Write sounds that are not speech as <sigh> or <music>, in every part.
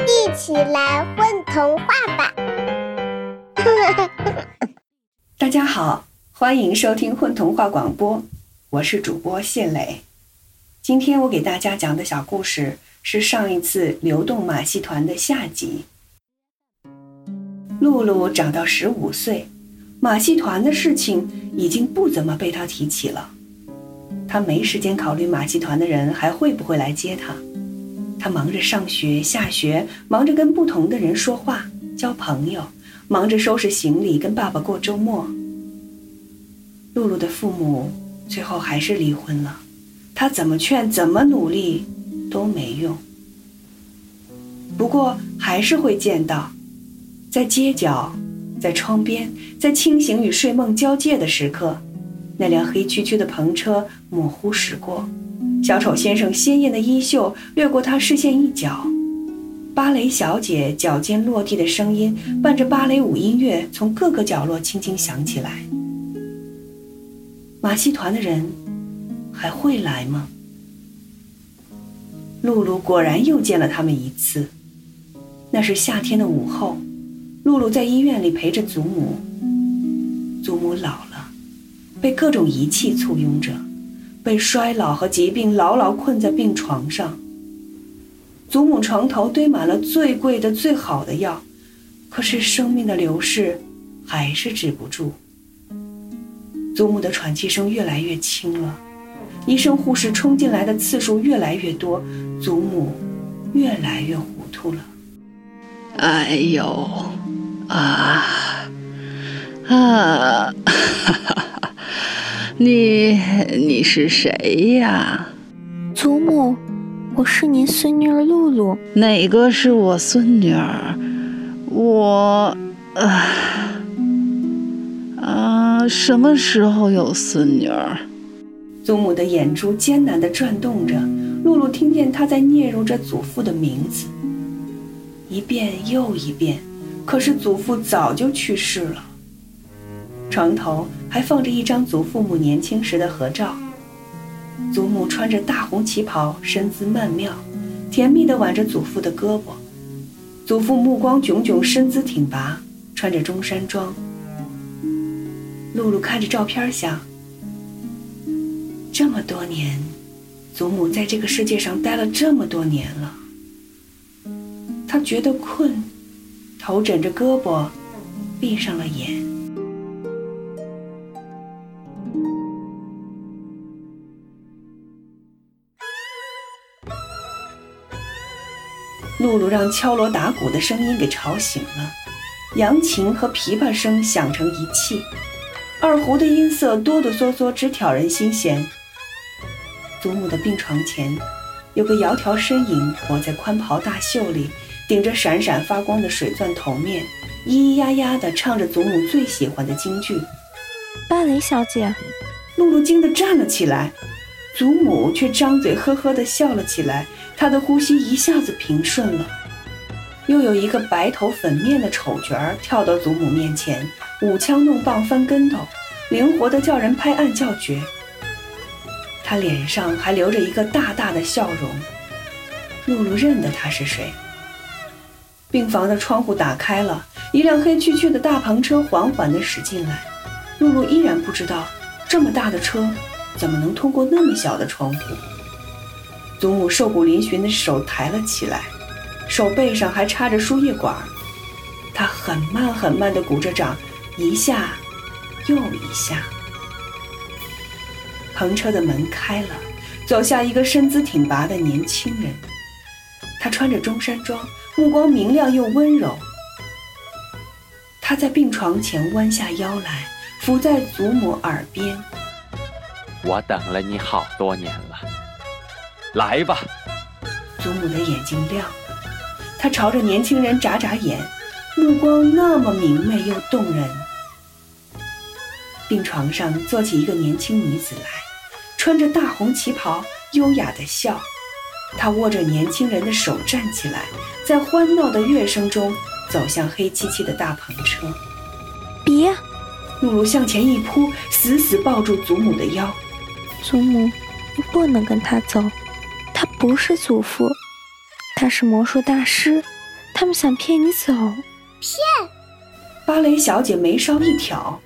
一起来混童话吧！<laughs> 大家好，欢迎收听混童话广播，我是主播谢磊。今天我给大家讲的小故事是上一次流动马戏团的下集。露露长到十五岁，马戏团的事情已经不怎么被她提起了。她没时间考虑马戏团的人还会不会来接她。他忙着上学、下学，忙着跟不同的人说话、交朋友，忙着收拾行李跟爸爸过周末。露露的父母最后还是离婚了。他怎么劝，怎么努力都没用。不过还是会见到，在街角，在窗边，在清醒与睡梦交界的时刻，那辆黑黢黢的篷车模糊驶过，小丑先生鲜艳的衣袖掠过他视线一角，芭蕾小姐脚尖落地的声音伴着芭蕾舞音乐从各个角落轻轻响起来。马戏团的人。还会来吗？露露果然又见了他们一次。那是夏天的午后，露露在医院里陪着祖母。祖母老了，被各种仪器簇拥着，被衰老和疾病牢牢困在病床上。祖母床头堆满了最贵的、最好的药，可是生命的流逝还是止不住。祖母的喘气声越来越轻了。医生护士冲进来的次数越来越多，祖母越来越糊涂了。哎呦，啊啊！哈 <laughs> 哈你你是谁呀？祖母，我是您孙女儿露露。哪个是我孙女儿？我啊啊！什么时候有孙女儿？祖母的眼珠艰难地转动着，露露听见她在嗫嚅着祖父的名字，一遍又一遍。可是祖父早就去世了。床头还放着一张祖父母年轻时的合照，祖母穿着大红旗袍，身姿曼妙，甜蜜地挽着祖父的胳膊。祖父目光炯炯，身姿挺拔，穿着中山装。露露看着照片想。这么多年，祖母在这个世界上待了这么多年了。她觉得困，头枕着胳膊，闭上了眼。露露让敲锣打鼓的声音给吵醒了，扬琴和琵琶声响成一气，二胡的音色哆哆嗦嗦，直挑人心弦。祖母的病床前，有个窈窕身影裹在宽袍大袖里，顶着闪闪发光的水钻头面，咿咿呀呀地唱着祖母最喜欢的京剧。芭蕾小姐，露露惊得站了起来，祖母却张嘴呵呵地笑了起来，她的呼吸一下子平顺了。又有一个白头粉面的丑角儿跳到祖母面前，舞枪弄棒翻跟头，灵活的叫人拍案叫绝。他脸上还留着一个大大的笑容，露露认得他是谁。病房的窗户打开了，一辆黑黢黢的大篷车缓缓地驶进来。露露依然不知道，这么大的车怎么能通过那么小的窗户。祖母瘦骨嶙峋的手抬了起来，手背上还插着输液管。她很慢很慢地鼓着掌，一下又一下。篷车的门开了，走下一个身姿挺拔的年轻人。他穿着中山装，目光明亮又温柔。他在病床前弯下腰来，伏在祖母耳边：“我等了你好多年了，来吧。”祖母的眼睛亮了，她朝着年轻人眨眨眼，目光那么明媚又动人。病床上坐起一个年轻女子来。穿着大红旗袍，优雅的笑。她握着年轻人的手站起来，在欢闹的乐声中走向黑漆漆的大篷车。别！露露向前一扑，死死抱住祖母的腰。祖母，你不能跟他走，他不是祖父，他是魔术大师。他们想骗你走。骗芭蕾小姐眉梢一挑，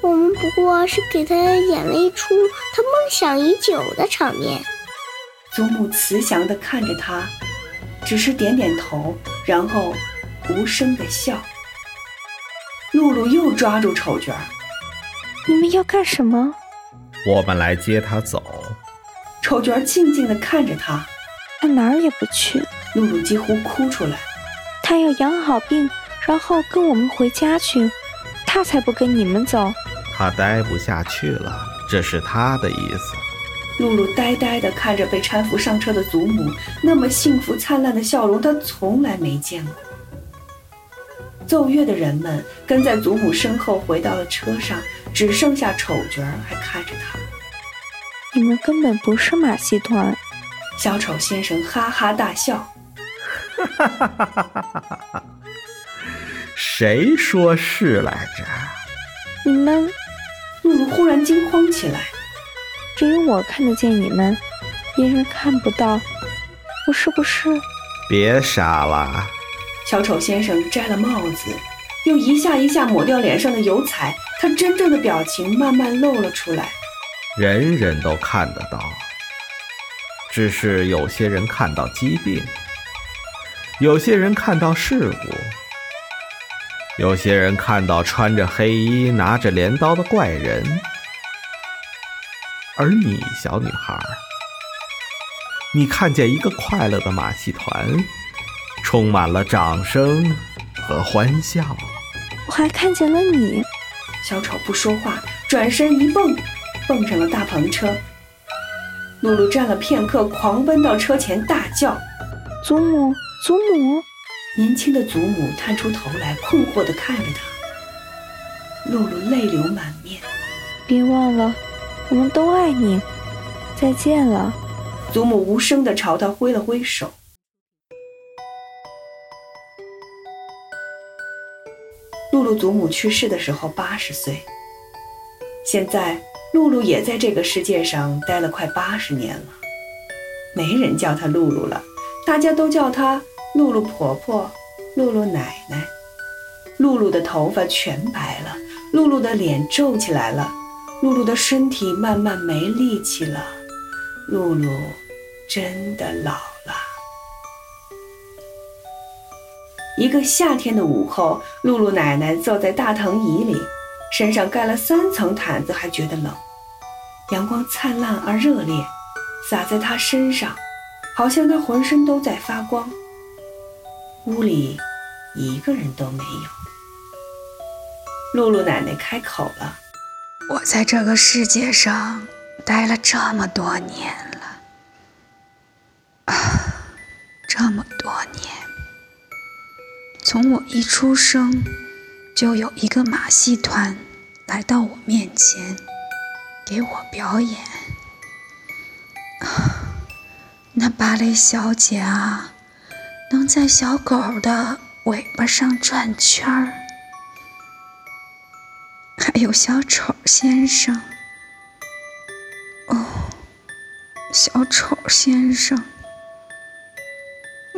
我们不过是给他演了一出他梦想已久的场面。祖母慈祥地看着他，只是点点头，然后无声地笑。露露又抓住丑角儿，你们要干什么？我们来接他走。丑角儿静静地看着他，他哪儿也不去，露露几乎哭出来。他要养好病，然后跟我们回家去。他才不跟你们走。他待不下去了，这是他的意思。露露呆呆地看着被搀扶上车的祖母，那么幸福灿烂的笑容，她从来没见过。奏乐的人们跟在祖母身后回到了车上，只剩下丑角儿还看着他。你们根本不是马戏团。小丑先生哈哈大笑，哈哈哈哈哈哈谁说是来着？你们露露忽然惊慌起来。只有我看得见你们，别人看不到。我是不是？别傻了，小丑先生摘了帽子，又一下一下抹掉脸上的油彩，他真正的表情慢慢露了出来。人人都看得到，只是有些人看到疾病，有些人看到事故，有些人看到穿着黑衣、拿着镰刀的怪人。而你，小女孩，你看见一个快乐的马戏团，充满了掌声和欢笑。我还看见了你。小丑不说话，转身一蹦，蹦上了大篷车。露露站了片刻，狂奔到车前，大叫：“祖母，祖母！”年轻的祖母探出头来，困惑地看着他。露露泪流满面。别忘了。我们都爱你，再见了。祖母无声地朝他挥了挥手。露露祖母去世的时候八十岁，现在露露也在这个世界上待了快八十年了。没人叫她露露了，大家都叫她露露婆婆、露露奶奶。露露的头发全白了，露露的脸皱起来了。露露的身体慢慢没力气了，露露真的老了。一个夏天的午后，露露奶奶坐在大藤椅里，身上盖了三层毯子，还觉得冷。阳光灿烂而热烈，洒在她身上，好像她浑身都在发光。屋里一个人都没有。露露奶奶开口了。我在这个世界上待了这么多年了，啊，这么多年。从我一出生，就有一个马戏团来到我面前，给我表演。<sighs> 那芭蕾小姐啊，能在小狗的尾巴上转圈儿。还有小丑先生，哦，小丑先生，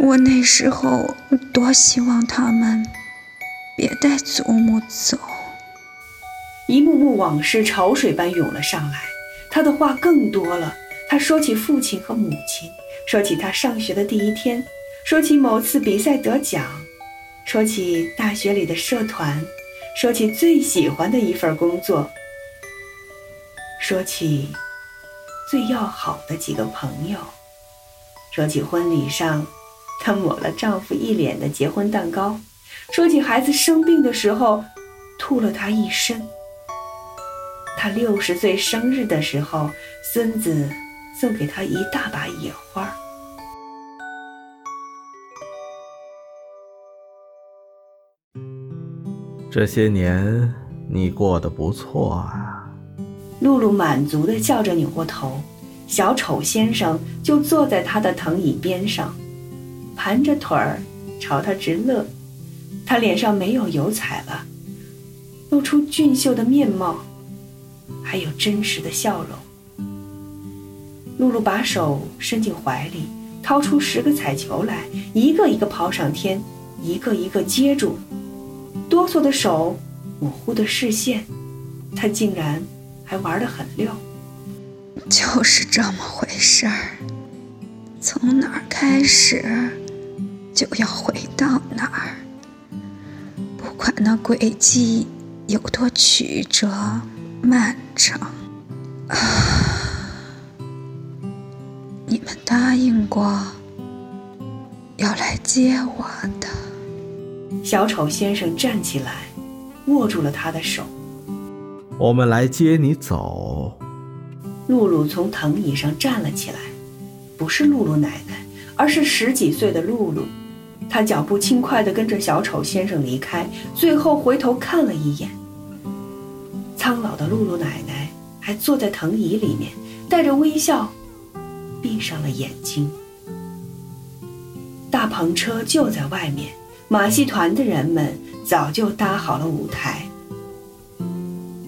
我那时候多希望他们别带祖母走。一幕幕往事潮水般涌了上来，他的话更多了。他说起父亲和母亲，说起他上学的第一天，说起某次比赛得奖，说起大学里的社团。说起最喜欢的一份工作，说起最要好的几个朋友，说起婚礼上她抹了丈夫一脸的结婚蛋糕，说起孩子生病的时候吐了他一身。他六十岁生日的时候，孙子送给他一大把野花。这些年你过得不错啊，露露满足地笑着扭过头，小丑先生就坐在他的藤椅边上，盘着腿儿朝他直乐。他脸上没有油彩了，露出俊秀的面貌，还有真实的笑容。露露把手伸进怀里，掏出十个彩球来，一个一个抛上天，一个一个接住，哆嗦的手，模糊的视线，他竟然还玩得很溜。<laughs> 就是这么回事儿，从哪儿开始，就要回到哪儿，不管那轨迹有多曲折漫长。啊，你们答应过要来接我的。小丑先生站起来，握住了他的手。我们来接你走。露露从藤椅上站了起来，不是露露奶奶，而是十几岁的露露。他脚步轻快地跟着小丑先生离开，最后回头看了一眼。苍老的露露奶奶还坐在藤椅里面，带着微笑，闭上了眼睛。大篷车就在外面，马戏团的人们早就搭好了舞台。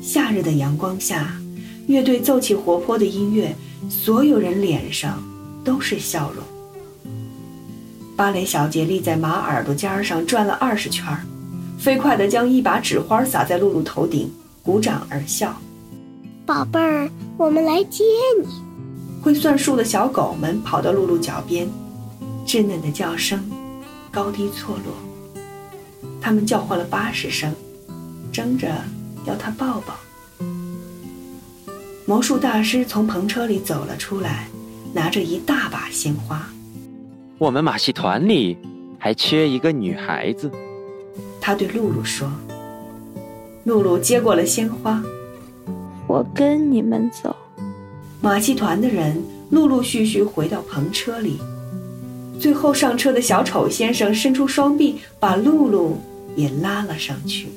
夏日的阳光下。乐队奏起活泼的音乐，所有人脸上都是笑容。芭蕾小姐立在马耳朵尖上转了二十圈，飞快地将一把纸花撒在露露头顶，鼓掌而笑。宝贝儿，我们来接你。会算数的小狗们跑到露露脚边，稚嫩的叫声高低错落。它们叫唤了八十声，争着要她抱抱。魔术大师从篷车里走了出来，拿着一大把鲜花。我们马戏团里还缺一个女孩子。他对露露说。露露接过了鲜花。我跟你们走。马戏团的人陆陆续续回到篷车里，最后上车的小丑先生伸出双臂，把露露也拉了上去。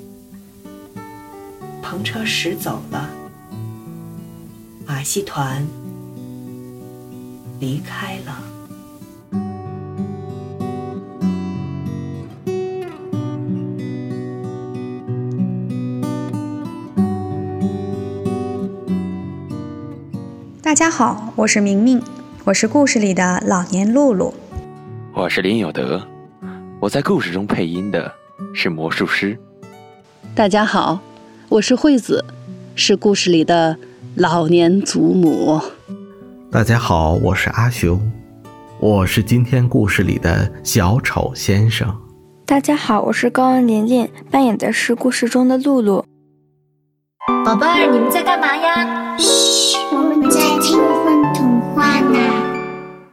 篷车驶走了。马戏团离开了。大家好，我是明明，我是故事里的老年露露。我是林有德，我在故事中配音的是魔术师。大家好，我是惠子，是故事里的。老年祖母，大家好，我是阿雄，我是今天故事里的小丑先生。大家好，我是高恩琳琳，扮演的是故事中的露露。宝贝儿，你们在干嘛呀？嘘，我们在听风童话呢。